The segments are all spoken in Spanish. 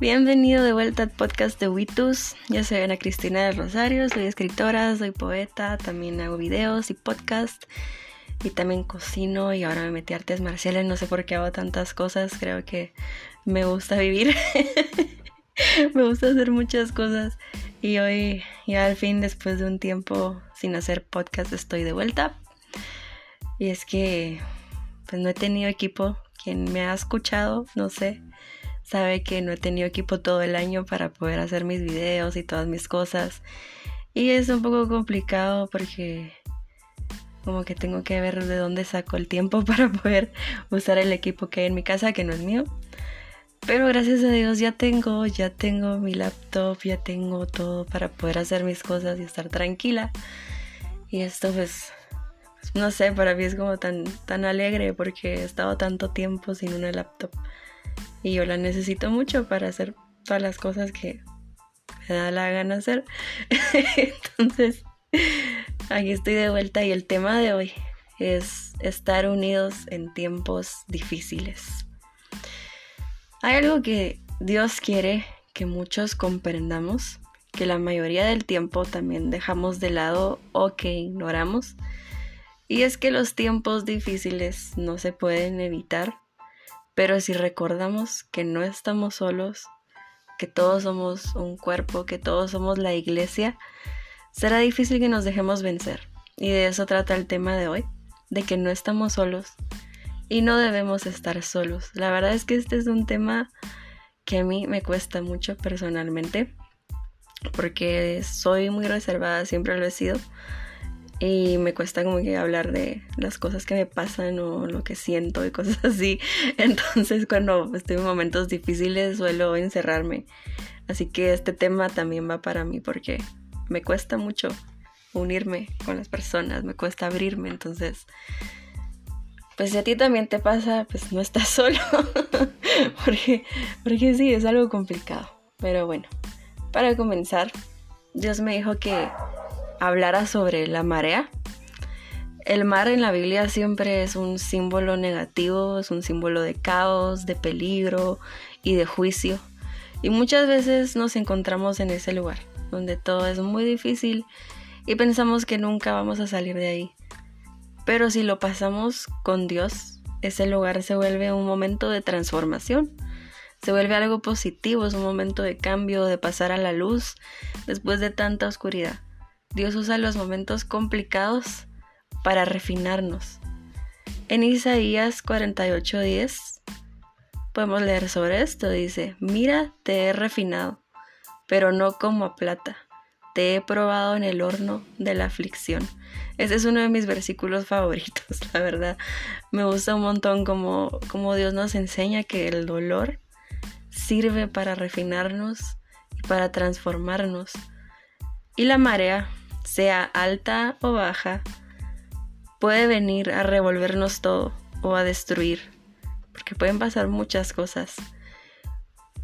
Bienvenido de vuelta al podcast de Witus. Yo soy Ana Cristina del Rosario, soy escritora, soy poeta, también hago videos y podcast y también cocino y ahora me metí a artes marciales, no sé por qué hago tantas cosas, creo que me gusta vivir, me gusta hacer muchas cosas y hoy ya al fin después de un tiempo sin hacer podcast estoy de vuelta. Y es que pues no he tenido equipo, quien me ha escuchado, no sé, sabe que no he tenido equipo todo el año para poder hacer mis videos y todas mis cosas y es un poco complicado porque como que tengo que ver de dónde saco el tiempo para poder usar el equipo que hay en mi casa, que no es mío. Pero gracias a Dios ya tengo, ya tengo mi laptop, ya tengo todo para poder hacer mis cosas y estar tranquila. Y esto pues, no sé, para mí es como tan, tan alegre porque he estado tanto tiempo sin una laptop. Y yo la necesito mucho para hacer todas las cosas que me da la gana hacer. Entonces, Aquí estoy de vuelta y el tema de hoy es estar unidos en tiempos difíciles. Hay algo que Dios quiere que muchos comprendamos, que la mayoría del tiempo también dejamos de lado o que ignoramos, y es que los tiempos difíciles no se pueden evitar, pero si recordamos que no estamos solos, que todos somos un cuerpo, que todos somos la iglesia, será difícil que nos dejemos vencer. Y de eso trata el tema de hoy, de que no estamos solos y no debemos estar solos. La verdad es que este es un tema que a mí me cuesta mucho personalmente, porque soy muy reservada, siempre lo he sido. Y me cuesta como que hablar de las cosas que me pasan o lo que siento y cosas así. Entonces cuando estoy en momentos difíciles suelo encerrarme. Así que este tema también va para mí porque me cuesta mucho unirme con las personas, me cuesta abrirme, entonces, pues si a ti también te pasa, pues no estás solo, porque, porque sí, es algo complicado. Pero bueno, para comenzar, Dios me dijo que hablara sobre la marea. El mar en la Biblia siempre es un símbolo negativo, es un símbolo de caos, de peligro y de juicio. Y muchas veces nos encontramos en ese lugar donde todo es muy difícil y pensamos que nunca vamos a salir de ahí. Pero si lo pasamos con Dios, ese lugar se vuelve un momento de transformación, se vuelve algo positivo, es un momento de cambio, de pasar a la luz después de tanta oscuridad. Dios usa los momentos complicados para refinarnos. En Isaías 48:10 podemos leer sobre esto, dice, mira, te he refinado pero no como a plata. Te he probado en el horno de la aflicción. Ese es uno de mis versículos favoritos, la verdad. Me gusta un montón como, como Dios nos enseña que el dolor sirve para refinarnos y para transformarnos. Y la marea, sea alta o baja, puede venir a revolvernos todo o a destruir, porque pueden pasar muchas cosas.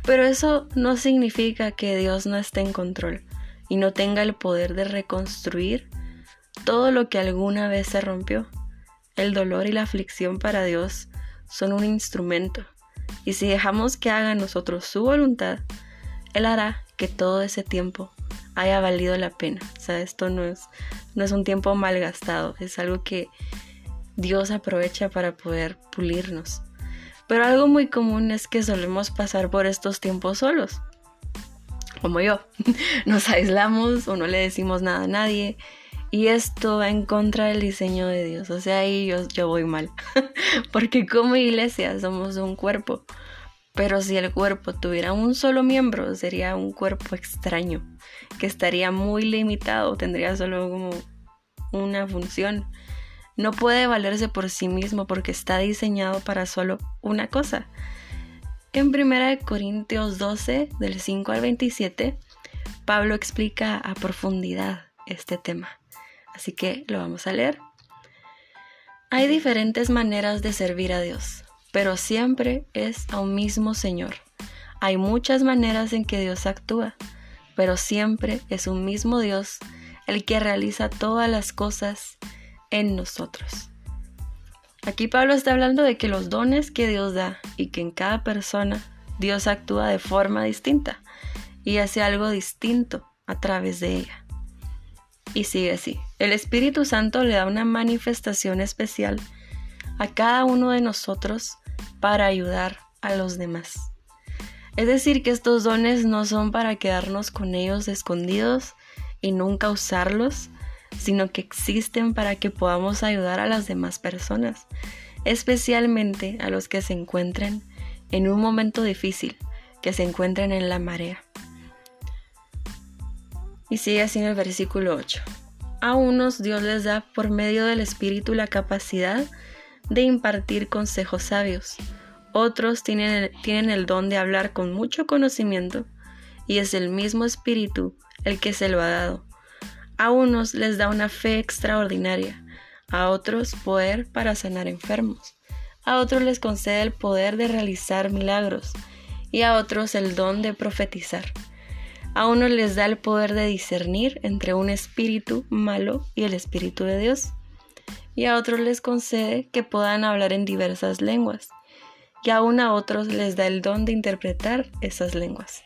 Pero eso no significa que Dios no esté en control y no tenga el poder de reconstruir todo lo que alguna vez se rompió. El dolor y la aflicción para Dios son un instrumento y si dejamos que haga nosotros su voluntad, Él hará que todo ese tiempo haya valido la pena. O sea, esto no es, no es un tiempo malgastado, es algo que Dios aprovecha para poder pulirnos. Pero algo muy común es que solemos pasar por estos tiempos solos. Como yo. Nos aislamos o no le decimos nada a nadie. Y esto va en contra del diseño de Dios. O sea, ahí yo, yo voy mal. Porque como iglesia somos un cuerpo. Pero si el cuerpo tuviera un solo miembro, sería un cuerpo extraño, que estaría muy limitado, tendría solo como una función no puede valerse por sí mismo porque está diseñado para solo una cosa. En 1 Corintios 12, del 5 al 27, Pablo explica a profundidad este tema. Así que lo vamos a leer. Hay diferentes maneras de servir a Dios, pero siempre es a un mismo Señor. Hay muchas maneras en que Dios actúa, pero siempre es un mismo Dios el que realiza todas las cosas en nosotros. Aquí Pablo está hablando de que los dones que Dios da y que en cada persona Dios actúa de forma distinta y hace algo distinto a través de ella. Y sigue así. El Espíritu Santo le da una manifestación especial a cada uno de nosotros para ayudar a los demás. Es decir, que estos dones no son para quedarnos con ellos escondidos y nunca usarlos, sino que existen para que podamos ayudar a las demás personas, especialmente a los que se encuentren en un momento difícil, que se encuentren en la marea. Y sigue así en el versículo 8. A unos Dios les da por medio del Espíritu la capacidad de impartir consejos sabios. Otros tienen tienen el don de hablar con mucho conocimiento y es el mismo Espíritu el que se lo ha dado. A unos les da una fe extraordinaria, a otros poder para sanar enfermos, a otros les concede el poder de realizar milagros y a otros el don de profetizar. A unos les da el poder de discernir entre un espíritu malo y el espíritu de Dios, y a otros les concede que puedan hablar en diversas lenguas, y aún a otros les da el don de interpretar esas lenguas.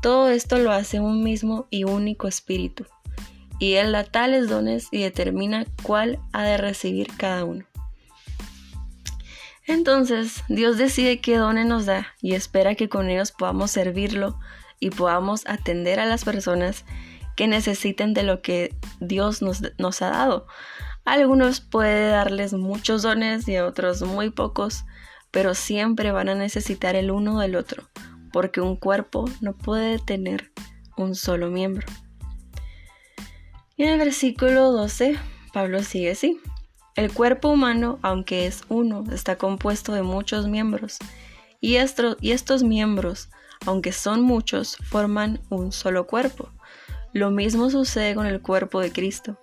Todo esto lo hace un mismo y único espíritu y Él da tales dones y determina cuál ha de recibir cada uno. Entonces, Dios decide qué dones nos da y espera que con ellos podamos servirlo y podamos atender a las personas que necesiten de lo que Dios nos, nos ha dado. Algunos puede darles muchos dones y a otros muy pocos, pero siempre van a necesitar el uno del otro, porque un cuerpo no puede tener un solo miembro. Y en el versículo 12, Pablo sigue así. El cuerpo humano, aunque es uno, está compuesto de muchos miembros, y estos miembros, aunque son muchos, forman un solo cuerpo. Lo mismo sucede con el cuerpo de Cristo.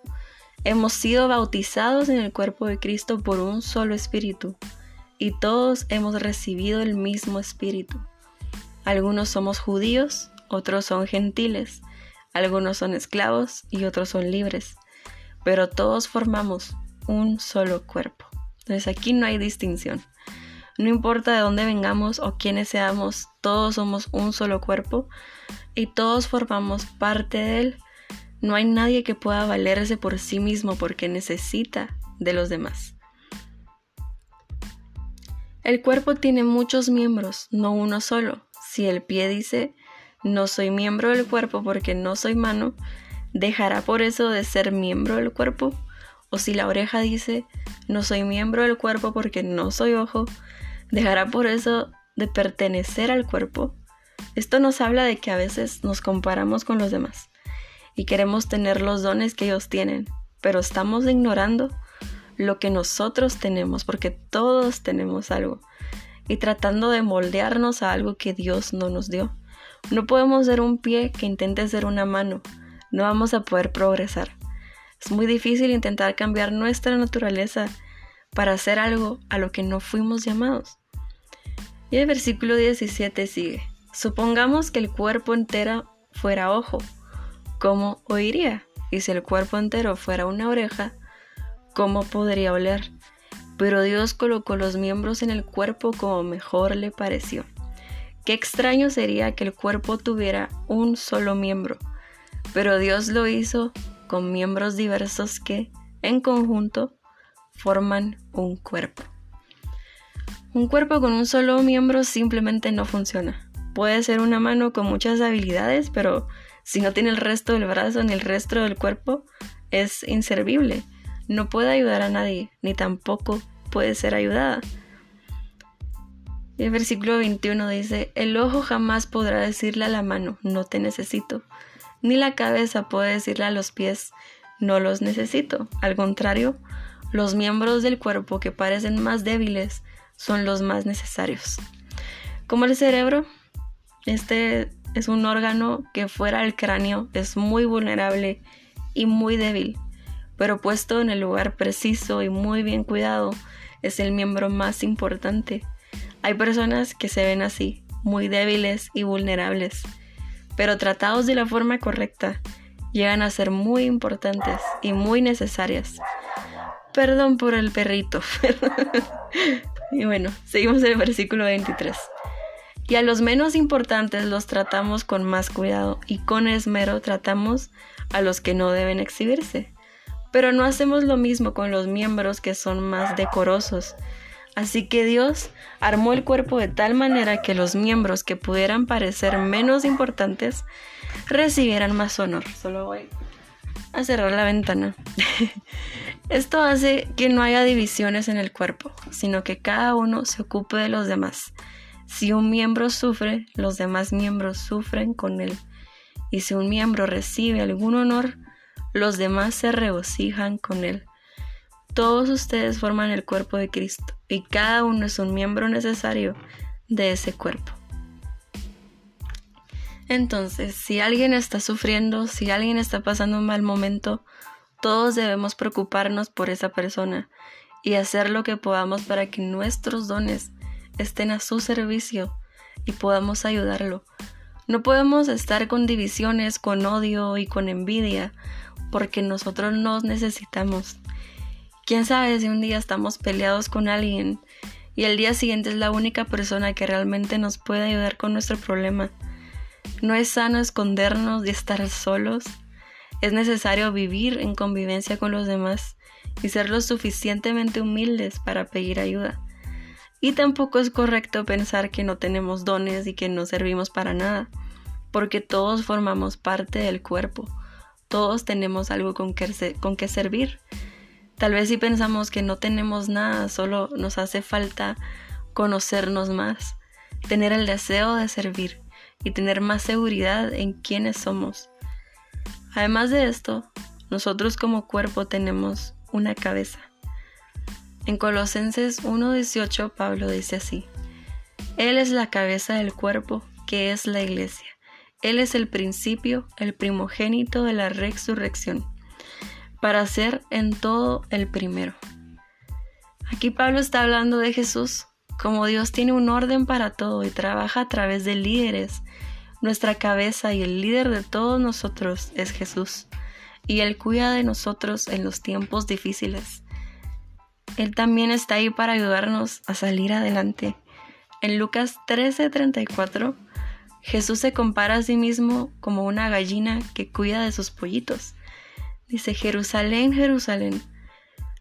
Hemos sido bautizados en el cuerpo de Cristo por un solo espíritu, y todos hemos recibido el mismo espíritu. Algunos somos judíos, otros son gentiles, algunos son esclavos y otros son libres, pero todos formamos un solo cuerpo. Entonces aquí no hay distinción. No importa de dónde vengamos o quiénes seamos, todos somos un solo cuerpo y todos formamos parte de él. No hay nadie que pueda valerse por sí mismo porque necesita de los demás. El cuerpo tiene muchos miembros, no uno solo. Si el pie dice, no soy miembro del cuerpo porque no soy mano, dejará por eso de ser miembro del cuerpo. O si la oreja dice, no soy miembro del cuerpo porque no soy ojo, dejará por eso de pertenecer al cuerpo. Esto nos habla de que a veces nos comparamos con los demás y queremos tener los dones que ellos tienen, pero estamos ignorando lo que nosotros tenemos, porque todos tenemos algo, y tratando de moldearnos a algo que Dios no nos dio. No podemos ser un pie que intente ser una mano. No vamos a poder progresar. Es muy difícil intentar cambiar nuestra naturaleza para hacer algo a lo que no fuimos llamados. Y el versículo 17 sigue. Supongamos que el cuerpo entero fuera ojo. ¿Cómo oiría? Y si el cuerpo entero fuera una oreja, ¿cómo podría oler? Pero Dios colocó los miembros en el cuerpo como mejor le pareció. Qué extraño sería que el cuerpo tuviera un solo miembro, pero Dios lo hizo con miembros diversos que, en conjunto, forman un cuerpo. Un cuerpo con un solo miembro simplemente no funciona. Puede ser una mano con muchas habilidades, pero si no tiene el resto del brazo ni el resto del cuerpo, es inservible. No puede ayudar a nadie, ni tampoco puede ser ayudada. Y el versículo 21 dice, el ojo jamás podrá decirle a la mano, no te necesito, ni la cabeza puede decirle a los pies, no los necesito. Al contrario, los miembros del cuerpo que parecen más débiles son los más necesarios. Como el cerebro, este es un órgano que fuera del cráneo es muy vulnerable y muy débil, pero puesto en el lugar preciso y muy bien cuidado, es el miembro más importante hay personas que se ven así, muy débiles y vulnerables, pero tratados de la forma correcta, llegan a ser muy importantes y muy necesarias. Perdón por el perrito. y bueno, seguimos en el versículo 23. Y a los menos importantes los tratamos con más cuidado y con esmero tratamos a los que no deben exhibirse. Pero no hacemos lo mismo con los miembros que son más decorosos. Así que Dios armó el cuerpo de tal manera que los miembros que pudieran parecer menos importantes recibieran más honor. Solo voy a cerrar la ventana. Esto hace que no haya divisiones en el cuerpo, sino que cada uno se ocupe de los demás. Si un miembro sufre, los demás miembros sufren con él. Y si un miembro recibe algún honor, los demás se regocijan con él. Todos ustedes forman el cuerpo de Cristo y cada uno es un miembro necesario de ese cuerpo. Entonces, si alguien está sufriendo, si alguien está pasando un mal momento, todos debemos preocuparnos por esa persona y hacer lo que podamos para que nuestros dones estén a su servicio y podamos ayudarlo. No podemos estar con divisiones, con odio y con envidia, porque nosotros nos necesitamos. Quién sabe si un día estamos peleados con alguien y el día siguiente es la única persona que realmente nos puede ayudar con nuestro problema. No es sano escondernos y estar solos. Es necesario vivir en convivencia con los demás y ser lo suficientemente humildes para pedir ayuda. Y tampoco es correcto pensar que no tenemos dones y que no servimos para nada, porque todos formamos parte del cuerpo, todos tenemos algo con que, con que servir. Tal vez si pensamos que no tenemos nada, solo nos hace falta conocernos más, tener el deseo de servir y tener más seguridad en quiénes somos. Además de esto, nosotros como cuerpo tenemos una cabeza. En Colosenses 1.18 Pablo dice así, Él es la cabeza del cuerpo, que es la iglesia. Él es el principio, el primogénito de la resurrección, para ser en todo el primero. Aquí Pablo está hablando de Jesús, como Dios tiene un orden para todo y trabaja a través de líderes, nuestra cabeza y el líder de todos nosotros es Jesús, y Él cuida de nosotros en los tiempos difíciles. Él también está ahí para ayudarnos a salir adelante. En Lucas 13:34, Jesús se compara a sí mismo como una gallina que cuida de sus pollitos. Dice, Jerusalén, Jerusalén,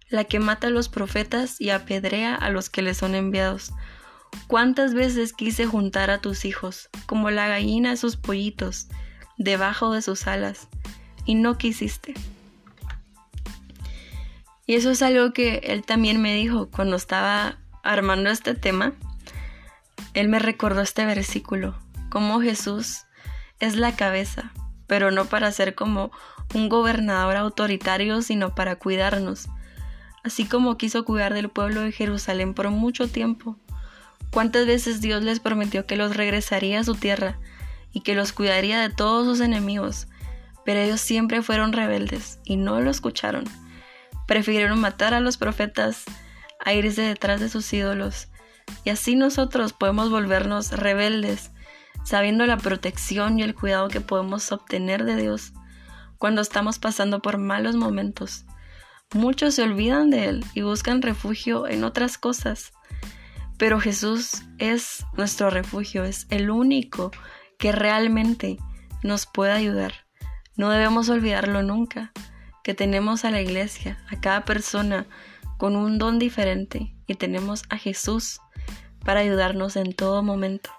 la que mata a los profetas y apedrea a los que le son enviados. ¿Cuántas veces quise juntar a tus hijos, como la gallina a sus pollitos, debajo de sus alas, y no quisiste? Y eso es algo que él también me dijo cuando estaba armando este tema. Él me recordó este versículo, como Jesús es la cabeza, pero no para ser como un gobernador autoritario, sino para cuidarnos así como quiso cuidar del pueblo de Jerusalén por mucho tiempo. ¿Cuántas veces Dios les prometió que los regresaría a su tierra y que los cuidaría de todos sus enemigos? Pero ellos siempre fueron rebeldes y no lo escucharon. Prefirieron matar a los profetas a irse detrás de sus ídolos. Y así nosotros podemos volvernos rebeldes, sabiendo la protección y el cuidado que podemos obtener de Dios cuando estamos pasando por malos momentos. Muchos se olvidan de Él y buscan refugio en otras cosas. Pero Jesús es nuestro refugio, es el único que realmente nos puede ayudar. No debemos olvidarlo nunca, que tenemos a la iglesia, a cada persona con un don diferente y tenemos a Jesús para ayudarnos en todo momento.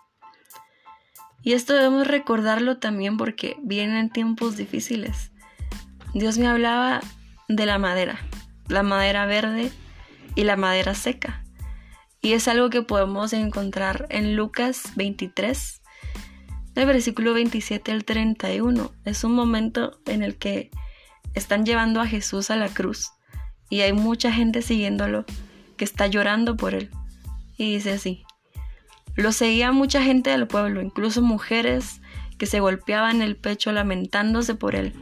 Y esto debemos recordarlo también porque vienen tiempos difíciles. Dios me hablaba de la madera, la madera verde y la madera seca. Y es algo que podemos encontrar en Lucas 23, del versículo 27 al 31. Es un momento en el que están llevando a Jesús a la cruz y hay mucha gente siguiéndolo que está llorando por él. Y dice así, lo seguía mucha gente del pueblo, incluso mujeres que se golpeaban el pecho lamentándose por él.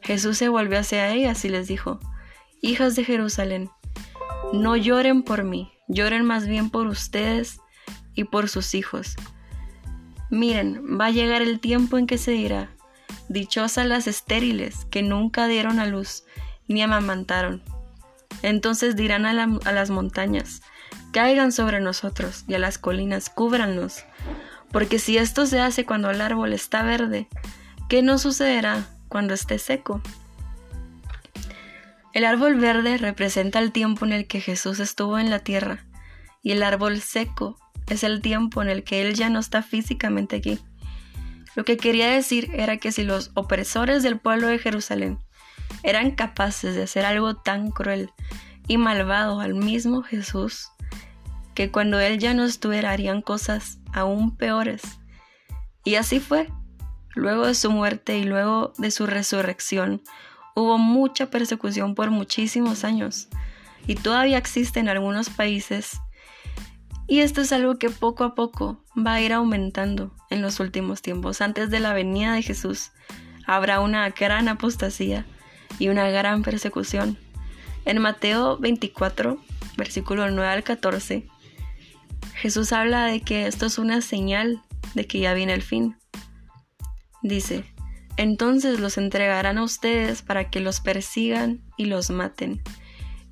Jesús se volvió hacia ellas y les dijo, Hijas de Jerusalén, no lloren por mí, lloren más bien por ustedes y por sus hijos. Miren, va a llegar el tiempo en que se dirá, dichosas las estériles que nunca dieron a luz ni amamantaron. Entonces dirán a, las montañas, caigan sobre nosotros y a las colinas cúbranos, Porque si esto se hace cuando el árbol está verde, ¿qué no sucederá cuando esté seco? El árbol verde representa el tiempo en el que Jesús estuvo en la tierra y el árbol seco es el tiempo en el que Él ya no está físicamente aquí. Lo que quería decir era que si los opresores del pueblo de Jerusalén eran capaces de hacer algo tan cruel y malvado al mismo Jesús, que cuando Él ya no estuviera harían cosas aún peores. Y así fue. Luego de su muerte y luego de su resurrección, hubo mucha persecución por muchísimos años y todavía existe en algunos países y esto es algo que poco a poco va a ir aumentando en los últimos tiempos. Antes de la venida de Jesús habrá una gran apostasía y una gran persecución. En Mateo 24, versículo 9 al 14, Jesús habla de que esto es una señal de que ya viene el fin. Dice, entonces los entregarán a ustedes para que los persigan y los maten,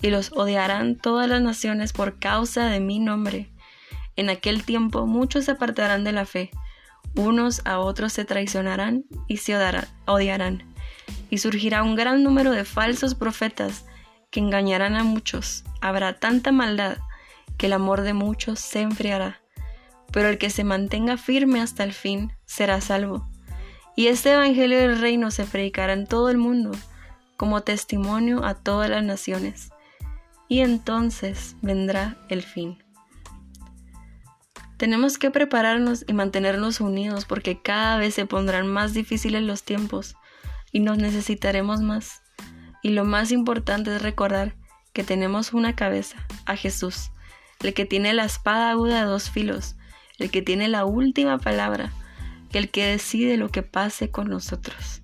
y los odiarán todas las naciones por causa de mi nombre en aquel tiempo muchos se apartarán de la fe, unos a otros se traicionarán y se odiarán, y surgirá un gran número de falsos profetas que engañarán a muchos. Habrá tanta maldad que el amor de muchos se enfriará, pero el que se mantenga firme hasta el fin será salvo. Y este Evangelio del Reino se predicará en todo el mundo como testimonio a todas las naciones, y entonces vendrá el fin. Tenemos que prepararnos y mantenernos unidos porque cada vez se pondrán más difíciles los tiempos y nos necesitaremos más. Y lo más importante es recordar que tenemos una cabeza, a Jesús, el que tiene la espada aguda de dos filos, el que tiene la última palabra, el que decide lo que pase con nosotros.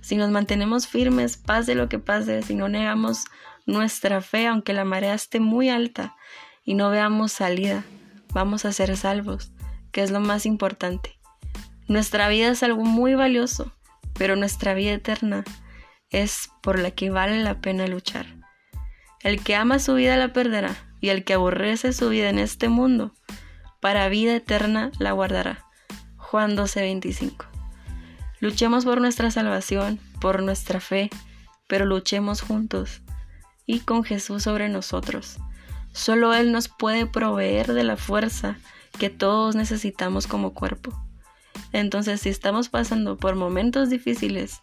Si nos mantenemos firmes, pase lo que pase, si no negamos nuestra fe, aunque la marea esté muy alta y no veamos salida, vamos a ser salvos, que es lo más importante. Nuestra vida es algo muy valioso, pero nuestra vida eterna es por la que vale la pena luchar. El que ama su vida la perderá, y el que aborrece su vida en este mundo, para vida eterna la guardará. Juan 12:25. Luchemos por nuestra salvación, por nuestra fe, pero luchemos juntos y con Jesús sobre nosotros. Solo Él nos puede proveer de la fuerza que todos necesitamos como cuerpo. Entonces, si estamos pasando por momentos difíciles,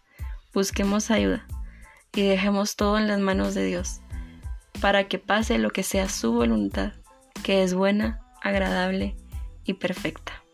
busquemos ayuda y dejemos todo en las manos de Dios, para que pase lo que sea su voluntad, que es buena, agradable y perfecta.